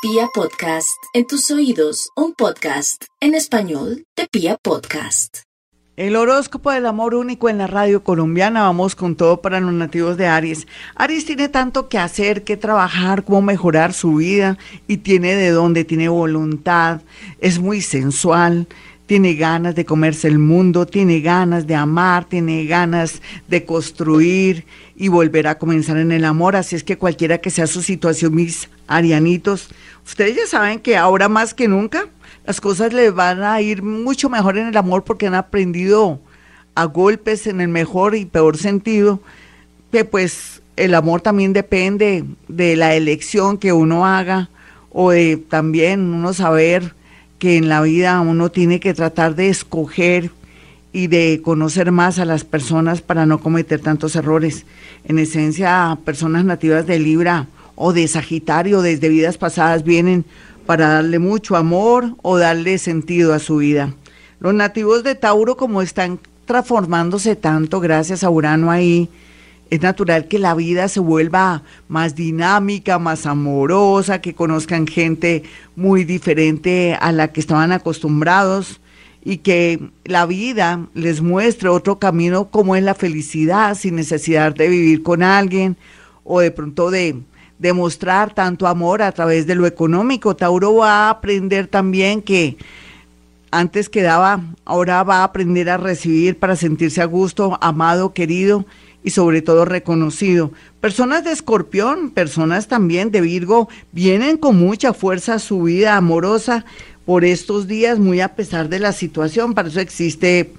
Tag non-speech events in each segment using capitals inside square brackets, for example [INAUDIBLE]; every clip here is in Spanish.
Pia Podcast, en tus oídos, un podcast en español de Pia Podcast. El horóscopo del amor único en la radio colombiana, vamos con todo para los nativos de Aries. Aries tiene tanto que hacer, que trabajar, cómo mejorar su vida y tiene de dónde, tiene voluntad, es muy sensual, tiene ganas de comerse el mundo, tiene ganas de amar, tiene ganas de construir y volver a comenzar en el amor. Así es que cualquiera que sea su situación, mis arianitos, ustedes ya saben que ahora más que nunca las cosas les van a ir mucho mejor en el amor porque han aprendido a golpes en el mejor y peor sentido, que pues el amor también depende de la elección que uno haga o de también uno saber que en la vida uno tiene que tratar de escoger y de conocer más a las personas para no cometer tantos errores. En esencia, personas nativas de Libra o de Sagitario desde vidas pasadas vienen para darle mucho amor o darle sentido a su vida. Los nativos de Tauro, como están transformándose tanto gracias a Urano ahí, es natural que la vida se vuelva más dinámica, más amorosa, que conozcan gente muy diferente a la que estaban acostumbrados y que la vida les muestre otro camino como es la felicidad, sin necesidad de vivir con alguien o de pronto de demostrar tanto amor a través de lo económico. Tauro va a aprender también que antes quedaba, ahora va a aprender a recibir para sentirse a gusto, amado, querido y sobre todo reconocido. Personas de escorpión, personas también de Virgo, vienen con mucha fuerza a su vida amorosa por estos días, muy a pesar de la situación. Para eso existe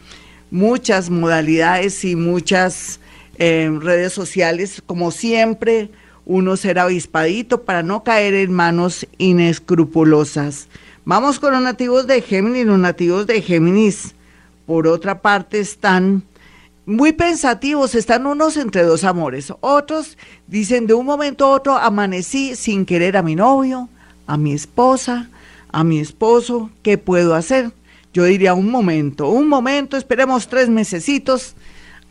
muchas modalidades y muchas eh, redes sociales, como siempre, uno será avispadito para no caer en manos inescrupulosas. Vamos con los nativos de Géminis. Los nativos de Géminis, por otra parte, están muy pensativos, están unos entre dos amores. Otros dicen de un momento a otro amanecí sin querer a mi novio, a mi esposa, a mi esposo, ¿qué puedo hacer? Yo diría un momento, un momento, esperemos tres mesecitos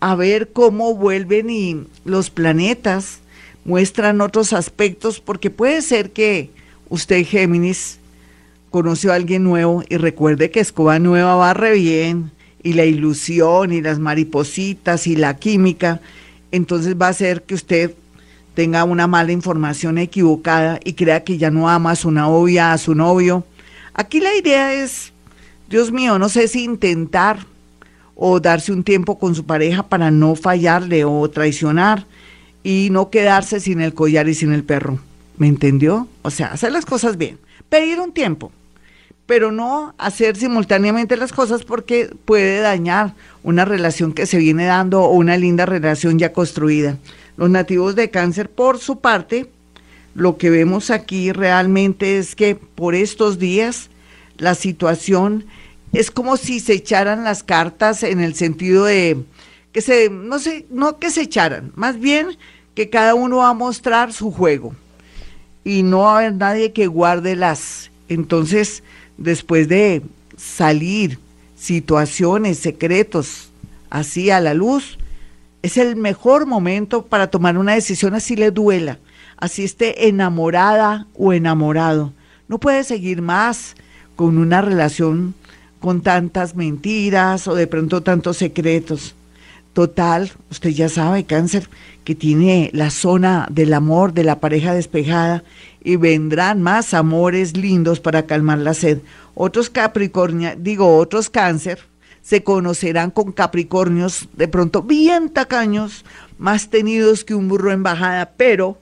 a ver cómo vuelven y los planetas muestran otros aspectos, porque puede ser que usted, Géminis, conoció a alguien nuevo y recuerde que escoba nueva va re bien y la ilusión y las maripositas y la química, entonces va a ser que usted tenga una mala información equivocada y crea que ya no ama a su novia, a su novio. Aquí la idea es, Dios mío, no sé si intentar o darse un tiempo con su pareja para no fallarle o traicionar y no quedarse sin el collar y sin el perro. ¿Me entendió? O sea, hacer las cosas bien. Pedir un tiempo pero no hacer simultáneamente las cosas porque puede dañar una relación que se viene dando o una linda relación ya construida. Los nativos de cáncer, por su parte, lo que vemos aquí realmente es que por estos días la situación es como si se echaran las cartas en el sentido de que se, no sé, no que se echaran, más bien que cada uno va a mostrar su juego y no va a haber nadie que guarde las. Entonces, después de salir situaciones, secretos así a la luz, es el mejor momento para tomar una decisión así le duela, así esté enamorada o enamorado. No puede seguir más con una relación con tantas mentiras o de pronto tantos secretos. Total, usted ya sabe, cáncer, que tiene la zona del amor de la pareja despejada y vendrán más amores lindos para calmar la sed. Otros Capricornio, digo, otros cáncer, se conocerán con Capricornios de pronto bien tacaños, más tenidos que un burro en bajada, pero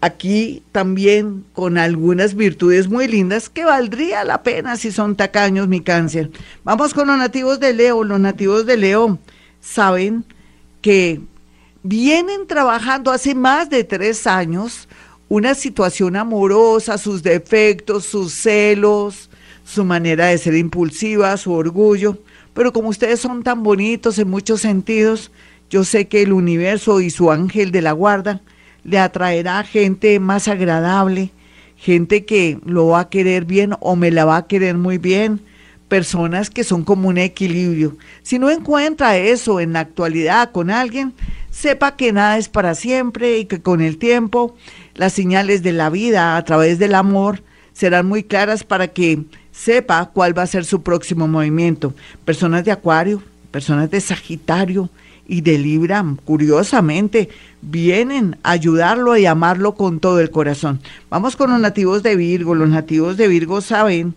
aquí también con algunas virtudes muy lindas que valdría la pena si son tacaños, mi cáncer. Vamos con los nativos de Leo. Los nativos de Leo saben que vienen trabajando hace más de tres años una situación amorosa, sus defectos, sus celos, su manera de ser impulsiva, su orgullo. Pero como ustedes son tan bonitos en muchos sentidos, yo sé que el universo y su ángel de la guarda le atraerá gente más agradable, gente que lo va a querer bien o me la va a querer muy bien, personas que son como un equilibrio. Si no encuentra eso en la actualidad con alguien, sepa que nada es para siempre y que con el tiempo las señales de la vida a través del amor serán muy claras para que sepa cuál va a ser su próximo movimiento. Personas de Acuario, personas de Sagitario y de Libra, curiosamente, vienen a ayudarlo y amarlo con todo el corazón. Vamos con los nativos de Virgo. Los nativos de Virgo saben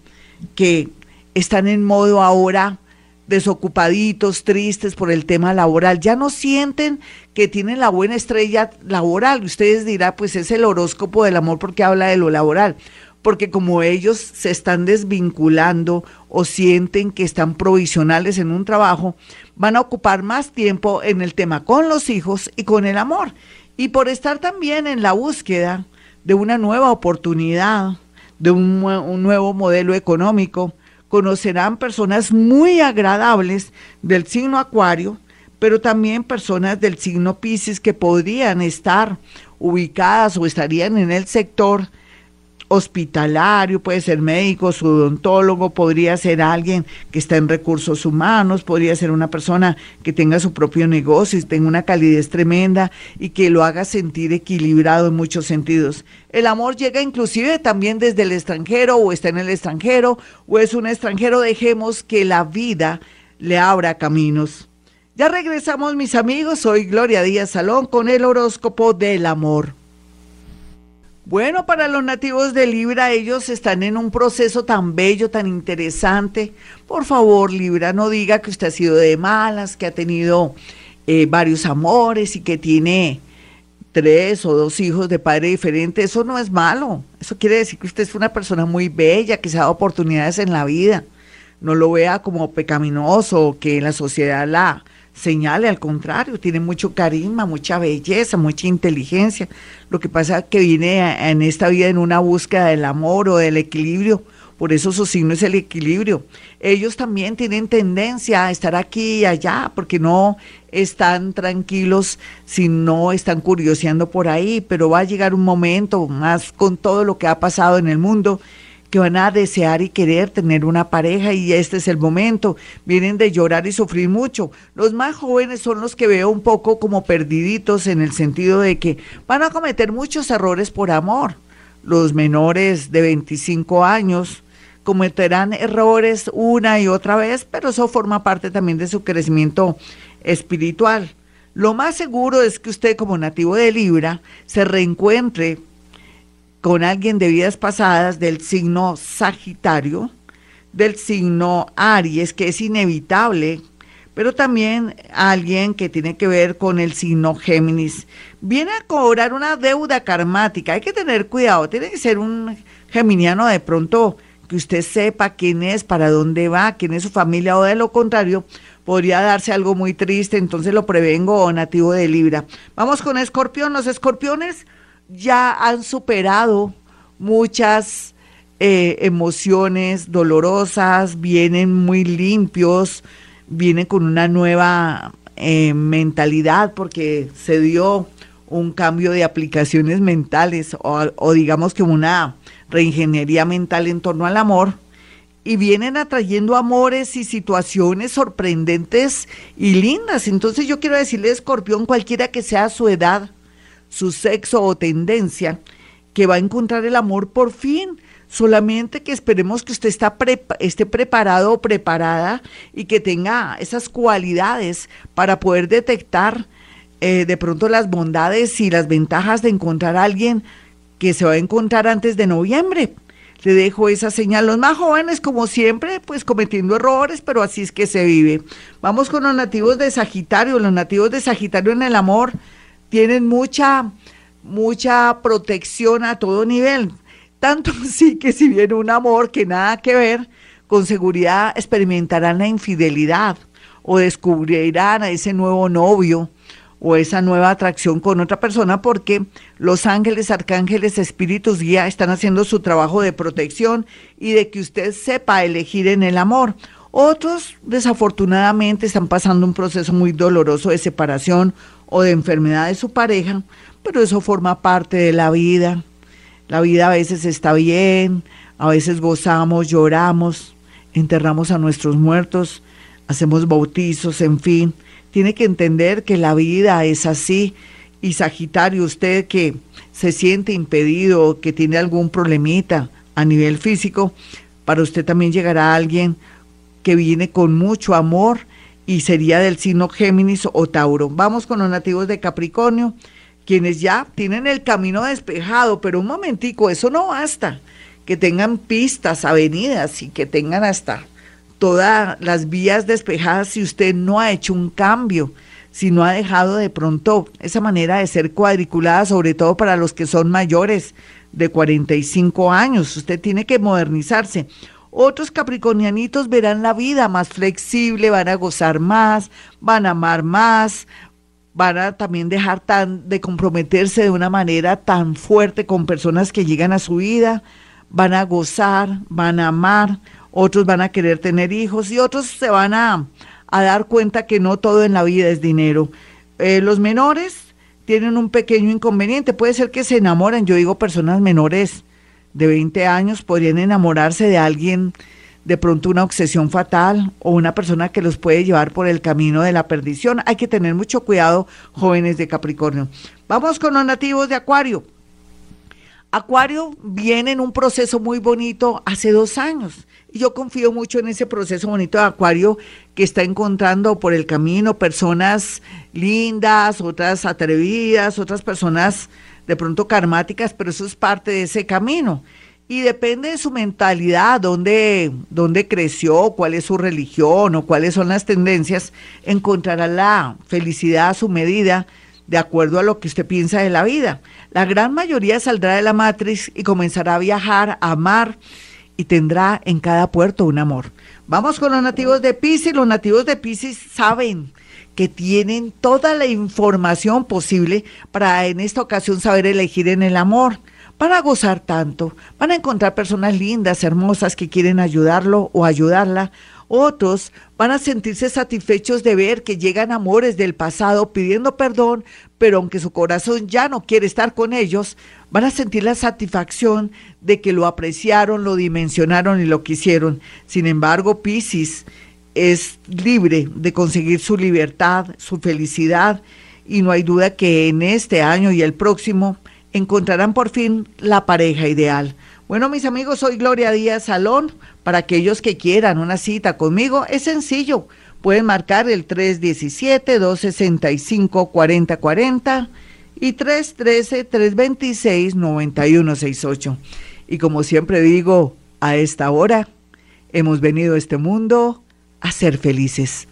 que están en modo ahora desocupaditos, tristes por el tema laboral. Ya no sienten que tienen la buena estrella laboral. Ustedes dirán, pues es el horóscopo del amor porque habla de lo laboral. Porque como ellos se están desvinculando o sienten que están provisionales en un trabajo, van a ocupar más tiempo en el tema con los hijos y con el amor. Y por estar también en la búsqueda de una nueva oportunidad, de un, un nuevo modelo económico, conocerán personas muy agradables del signo Acuario, pero también personas del signo Pisces que podrían estar ubicadas o estarían en el sector hospitalario, puede ser médico, odontólogo, podría ser alguien que está en recursos humanos, podría ser una persona que tenga su propio negocio y tenga una calidez tremenda y que lo haga sentir equilibrado en muchos sentidos. El amor llega inclusive también desde el extranjero o está en el extranjero o es un extranjero, dejemos que la vida le abra caminos. Ya regresamos mis amigos, soy Gloria Díaz Salón con el horóscopo del amor. Bueno, para los nativos de Libra, ellos están en un proceso tan bello, tan interesante. Por favor, Libra, no diga que usted ha sido de malas, que ha tenido eh, varios amores y que tiene tres o dos hijos de padre diferente. Eso no es malo. Eso quiere decir que usted es una persona muy bella, que se ha dado oportunidades en la vida. No lo vea como pecaminoso, que la sociedad la, señale, al contrario, tiene mucho carisma, mucha belleza, mucha inteligencia. Lo que pasa es que viene en esta vida en una búsqueda del amor o del equilibrio, por eso su signo es el equilibrio. Ellos también tienen tendencia a estar aquí y allá, porque no están tranquilos si no están curioseando por ahí, pero va a llegar un momento, más con todo lo que ha pasado en el mundo, que van a desear y querer tener una pareja y este es el momento. Vienen de llorar y sufrir mucho. Los más jóvenes son los que veo un poco como perdiditos en el sentido de que van a cometer muchos errores por amor. Los menores de 25 años cometerán errores una y otra vez, pero eso forma parte también de su crecimiento espiritual. Lo más seguro es que usted como nativo de Libra se reencuentre con alguien de vidas pasadas del signo Sagitario, del signo Aries, que es inevitable, pero también alguien que tiene que ver con el signo Géminis. Viene a cobrar una deuda karmática. Hay que tener cuidado, tiene que ser un geminiano de pronto que usted sepa quién es, para dónde va, quién es su familia o de lo contrario, podría darse algo muy triste, entonces lo prevengo nativo de Libra. Vamos con Escorpión, los escorpiones ya han superado muchas eh, emociones dolorosas, vienen muy limpios, vienen con una nueva eh, mentalidad porque se dio un cambio de aplicaciones mentales o, o digamos que una reingeniería mental en torno al amor y vienen atrayendo amores y situaciones sorprendentes y lindas. Entonces yo quiero decirle, escorpión, cualquiera que sea su edad, su sexo o tendencia, que va a encontrar el amor por fin. Solamente que esperemos que usted está esté preparado o preparada y que tenga esas cualidades para poder detectar eh, de pronto las bondades y las ventajas de encontrar a alguien que se va a encontrar antes de noviembre. Le dejo esa señal. Los más jóvenes, como siempre, pues cometiendo errores, pero así es que se vive. Vamos con los nativos de Sagitario. Los nativos de Sagitario en el amor tienen mucha, mucha protección a todo nivel. Tanto [LAUGHS] sí que si viene un amor que nada que ver, con seguridad experimentarán la infidelidad o descubrirán a ese nuevo novio o esa nueva atracción con otra persona porque los ángeles, arcángeles, espíritus guía están haciendo su trabajo de protección y de que usted sepa elegir en el amor. Otros, desafortunadamente, están pasando un proceso muy doloroso de separación o de enfermedad de su pareja, pero eso forma parte de la vida. La vida a veces está bien, a veces gozamos, lloramos, enterramos a nuestros muertos, hacemos bautizos, en fin. Tiene que entender que la vida es así. Y Sagitario, usted que se siente impedido, que tiene algún problemita a nivel físico. Para usted también llegará alguien que viene con mucho amor y sería del signo Géminis o Tauro. Vamos con los nativos de Capricornio, quienes ya tienen el camino despejado, pero un momentico, eso no basta. Que tengan pistas, avenidas y que tengan hasta todas las vías despejadas si usted no ha hecho un cambio, si no ha dejado de pronto esa manera de ser cuadriculada, sobre todo para los que son mayores de 45 años. Usted tiene que modernizarse. Otros capricornianitos verán la vida más flexible, van a gozar más, van a amar más, van a también dejar tan, de comprometerse de una manera tan fuerte con personas que llegan a su vida, van a gozar, van a amar, otros van a querer tener hijos y otros se van a, dar cuenta que no todo en la vida es dinero. Eh, los menores tienen un pequeño inconveniente, puede ser que se enamoren, yo digo personas menores de 20 años podrían enamorarse de alguien de pronto una obsesión fatal o una persona que los puede llevar por el camino de la perdición. Hay que tener mucho cuidado, jóvenes de Capricornio. Vamos con los nativos de Acuario. Acuario viene en un proceso muy bonito hace dos años. Y yo confío mucho en ese proceso bonito de Acuario que está encontrando por el camino personas lindas, otras atrevidas, otras personas de pronto karmáticas, pero eso es parte de ese camino. Y depende de su mentalidad, dónde, dónde creció, cuál es su religión o cuáles son las tendencias, encontrará la felicidad a su medida de acuerdo a lo que usted piensa de la vida. La gran mayoría saldrá de la matriz y comenzará a viajar, a amar y tendrá en cada puerto un amor. Vamos con los nativos de Pisces. Los nativos de Pisces saben que tienen toda la información posible para en esta ocasión saber elegir en el amor. Van a gozar tanto, van a encontrar personas lindas, hermosas que quieren ayudarlo o ayudarla. Otros van a sentirse satisfechos de ver que llegan amores del pasado pidiendo perdón, pero aunque su corazón ya no quiere estar con ellos, van a sentir la satisfacción de que lo apreciaron, lo dimensionaron y lo quisieron. Sin embargo, Piscis es libre de conseguir su libertad, su felicidad y no hay duda que en este año y el próximo encontrarán por fin la pareja ideal. Bueno, mis amigos, soy Gloria Díaz Salón. Para aquellos que quieran una cita conmigo, es sencillo. Pueden marcar el 317-265-4040 y 313-326-9168. Y como siempre digo, a esta hora hemos venido a este mundo a ser felices.